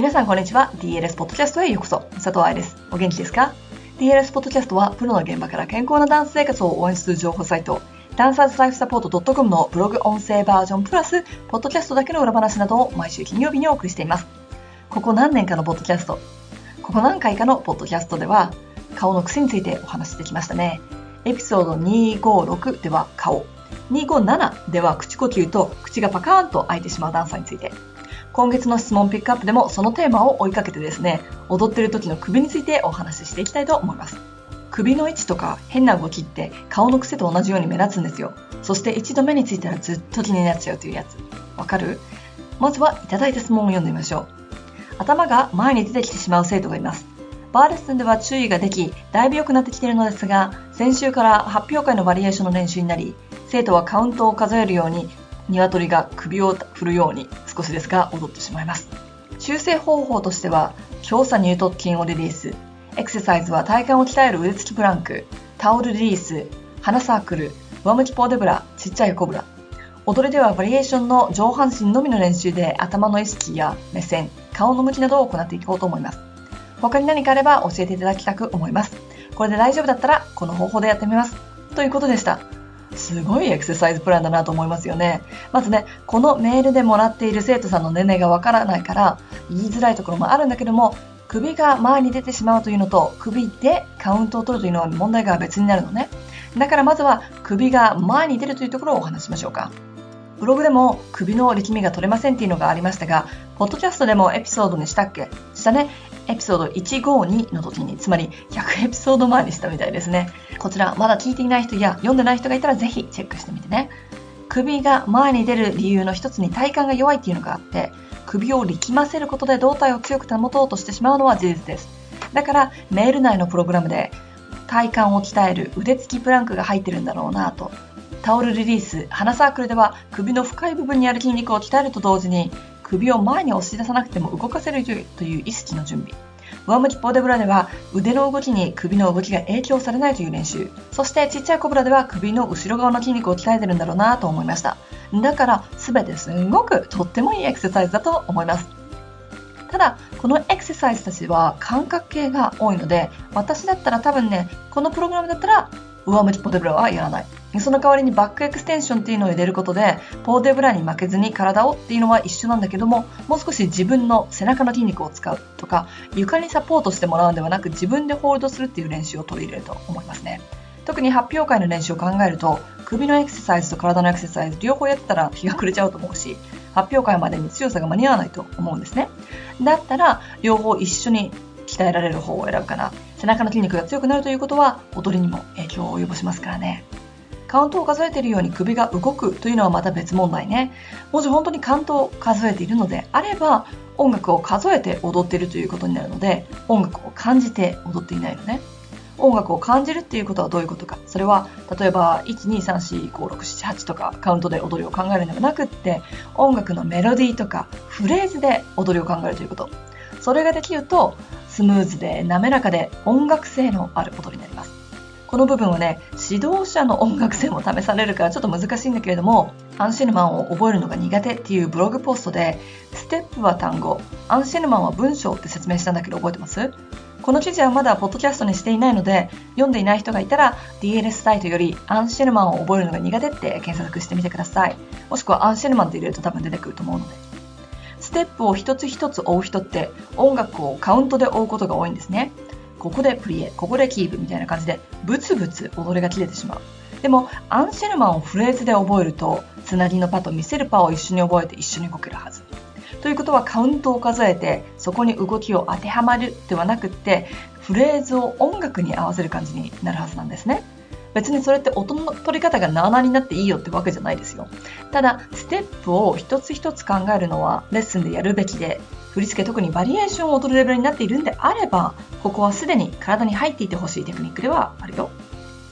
皆さんこんにちは。DLS ポッドキャストへようこそ。佐藤愛です。お元気ですか ?DLS ポッドキャストは、プロの現場から健康なダンス生活を応援する情報サイト、ダンサーズライフサポート .com のブログ音声バージョンプラス、ポッドキャストだけの裏話などを毎週金曜日にお送りしています。ここ何年かのポッドキャスト、ここ何回かのポッドキャストでは、顔の癖についてお話してきましたね。エピソード256では顔、257では口呼吸と口がパカーンと開いてしまうダンサーについて、今月の質問ピックアップでもそのテーマを追いかけてですね、踊ってる時の首についてお話ししていきたいと思います。首の位置とか変な動きって顔の癖と同じように目立つんですよ。そして一度目についたらずっと気になっちゃうというやつ。わかる？まずはいただいた質問を読んでみましょう。頭が前に出てきてしまう生徒がいます。バーレッスンでは注意ができ、だいぶ良くなってきているのですが、先週から発表会のバリエーションの練習になり、生徒はカウントを数えるように鶏が首を振るように少しですが踊ってしまいます。修正方法としては、強鎖乳突筋をリリース、エクササイズは体幹を鍛える腕つきプランク、タオルリリース、鼻サークル、上向きポーデブラ、ちっちゃいコブラ。踊りではバリエーションの上半身のみの練習で頭の意識や目線、顔の向きなどを行っていこうと思います。他に何かあれば教えていただきたく思います。これで大丈夫だったらこの方法でやってみます。ということでした。すごいエクササイズプランだなと思いますよね。まずね、このメールでもらっている生徒さんの年齢がわからないから言いづらいところもあるんだけども、首が前に出てしまうというのと、首でカウントを取るというのは問題が別になるのね。だからまずは首が前に出るというところをお話しましょうか。ブログでも首の力みが取れませんっていうのがありましたが、ポッドキャストでもエピソードにしたっけ？したね。エピソード152の時に、つまり100エピソード前にしたみたいですね。こちら、まだ聞いていない人や読んでない人がいたらぜひチェックしてみてね。首が前に出る理由の一つに体幹が弱いっていうのがあって、首を力ませることで胴体を強く保とうとしてしまうのは事実です。だから、メール内のプログラムで体幹を鍛える腕つきプランクが入ってるんだろうなとタオルリリース、鼻サークルでは首の深い部分にある筋肉を鍛えると同時に首を前に押し出さなくても動かせるという意識の準備。上向きポーデブラでは腕の動きに首の動きが影響されないという練習。そしてちっちゃいコブラでは首の後ろ側の筋肉を鍛えてるんだろうなと思いました。だから全てすんごくとってもいいエクササイズだと思います。ただ、このエクササイズたちは感覚系が多いので、私だったら多分ね、このプログラムだったら上向きポーデブラはやらない。その代わりにバックエクステンションっていうのを入れることで、ポーデブラに負けずに体をっていうのは一緒なんだけども、もう少し自分の背中の筋肉を使うとか、床にサポートしてもらうんではなく自分でホールドするっていう練習を取り入れると思いますね。特に発表会の練習を考えると、首のエクササイズと体のエクササイズ両方やってたら日が暮れちゃうと思うし、発表会までに強さが間に合わないと思うんですね。だったら、両方一緒に鍛えられる方を選ぶかな。背中の筋肉が強くなるということは、踊りにも影響を及ぼしますからね。カウントを数えているように首が動くというのはまた別問題ね。もし本当にカウントを数えているのであれば、音楽を数えて踊っているということになるので、音楽を感じて踊っていないのね。音楽を感じるっていうことはどういうことか。それは、例えば、1,2,3,4,5,6,7,8とかカウントで踊りを考えるのではなくって、音楽のメロディーとかフレーズで踊りを考えるということ。それができると、スムーズで滑らかで音楽性のある踊りになります。この部分はね、指導者の音楽性も試されるからちょっと難しいんだけれども、アンシェルマンを覚えるのが苦手っていうブログポストで、ステップは単語、アンシェルマンは文章って説明したんだけど覚えてます？この記事はまだポッドキャストにしていないので、読んでいない人がいたら DLS サイトよりアンシェルマンを覚えるのが苦手って検索してみてください。もしくはアンシェルマンって入れると多分出てくると思うので。ステップを一つ一つ追う人って音楽をカウントで追うことが多いんですね。ここでプリエ、ここでキープみたいな感じで、ブツブツ踊りが切れてしまう。でも、アンシェルマンをフレーズで覚えると、つなぎのパと見せるパを一緒に覚えて一緒に動けるはず。ということはカウントを数えて、そこに動きを当てはまるではなくって、フレーズを音楽に合わせる感じになるはずなんですね。別にそれって音の取り方がなあなあになっていいよってわけじゃないですよ。ただ、ステップを一つ一つ考えるのはレッスンでやるべきで、振り付け特にバリエーションを踊るレベルになっているんであれば、ここはすでに体に入っていてほしいテクニックではあるよ。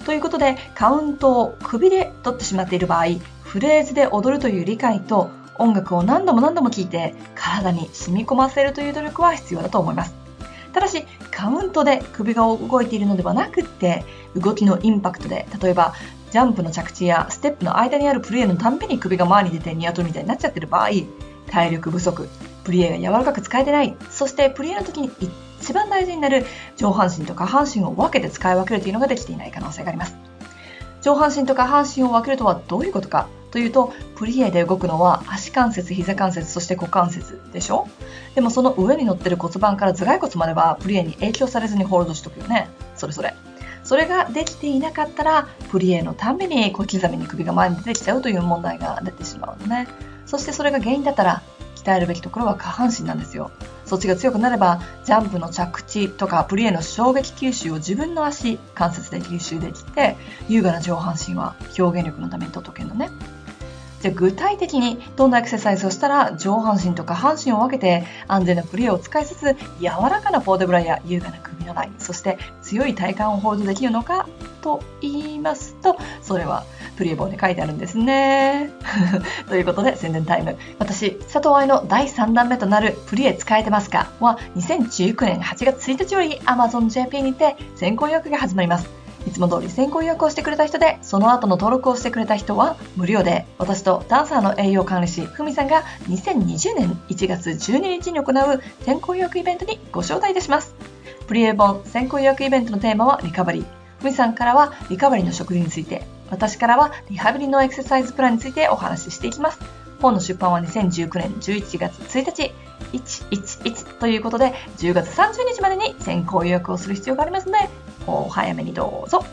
ということで、カウントを首で取ってしまっている場合、フレーズで踊るという理解と音楽を何度も何度も聴いて体に染み込ませるという努力は必要だと思います。ただし、カウントで首が動いているのではなくて、動きのインパクトで、例えば、ジャンプの着地やステップの間にあるプレーのたんびに首が前に出てニワトリみたいになっちゃってる場合、体力不足、プリエが柔らかく使えてない。そしてプリエの時に一番大事になる上半身と下半身を分けて使い分けるというのができていない可能性があります。上半身と下半身を分けるとはどういうことかというと、プリエで動くのは足関節、膝関節、そして股関節でしょ？でもその上に乗ってる骨盤から頭蓋骨まではプリエに影響されずにホールドしとくよね。それそれ。それができていなかったら、プリエのたんびに小刻みに首が前に出てきちゃうという問題が出てしまうのね。そしてそれが原因だったら、鍛えるべきところは下半身なんですよ。そっちが強くなれば、ジャンプの着地とかプリエの衝撃吸収を自分の足、関節で吸収できて、優雅な上半身は表現力のためにとっけるのね。じゃあ具体的にどんなエクササイズをしたら上半身と下半身を分けて安全なプリエを使いつつ柔らかなポーテブラや優雅な首のラインそして強い体幹をホールドできるのかと言いますとそれはプリエ棒で書いてあるんですね。ということで宣伝タイム。私、佐藤愛の第3弾目となるプリエ使えてますかは2019年8月1日より Amazon JP にて先行予約が始まります。いつも通り先行予約をしてくれた人で、その後の登録をしてくれた人は無料で、私とダンサーの栄養管理士、ふみさんが2020年1月12日に行う先行予約イベントにご招待いたします。プリエ本先行予約イベントのテーマはリカバリー。ふみさんからはリカバリーの食事について、私からはリハビリのエクササイズプランについてお話ししていきます。本の出版は2019年11月1日、111ということで、10月30日までに先行予約をする必要がありますので、お早めにどうぞ。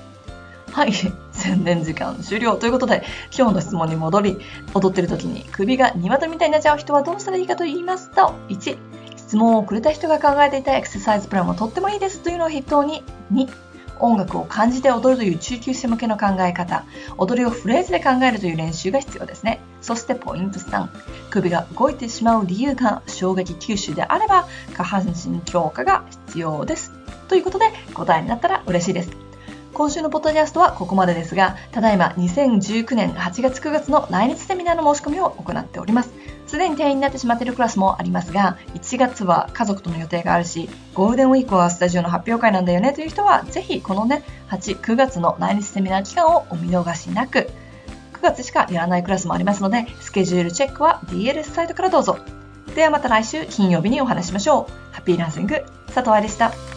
はい、宣伝時間終了ということで、今日の質問に戻り、踊ってる時に首が鶏みたいになっちゃう人はどうしたらいいかと言いますと、1、質問をくれた人が考えていたエクササイズプランもとってもいいですというのを筆頭に、2、音楽を感じて踊るという中級者向けの考え方、踊りをフレーズで考えるという練習が必要ですね。そしてポイント3、首が動いてしまう理由が衝撃吸収であれば、下半身強化が必要です。ということで、答えになったら嬉しいです。今週のポッドキャストはここまでですが、ただいま2019年8月9月の来日セミナーの申し込みを行っております。すでに定員になってしまっているクラスもありますが、1月は家族との予定があるし、ゴールデンウィークはスタジオの発表会なんだよねという人は、ぜひこのね、8、9月の来日セミナー期間をお見逃しなく、9月しかやらないクラスもありますので、スケジュールチェックは DLS サイトからどうぞ。ではまた来週金曜日にお話しましょう。ハッピーランシング、佐藤愛でした。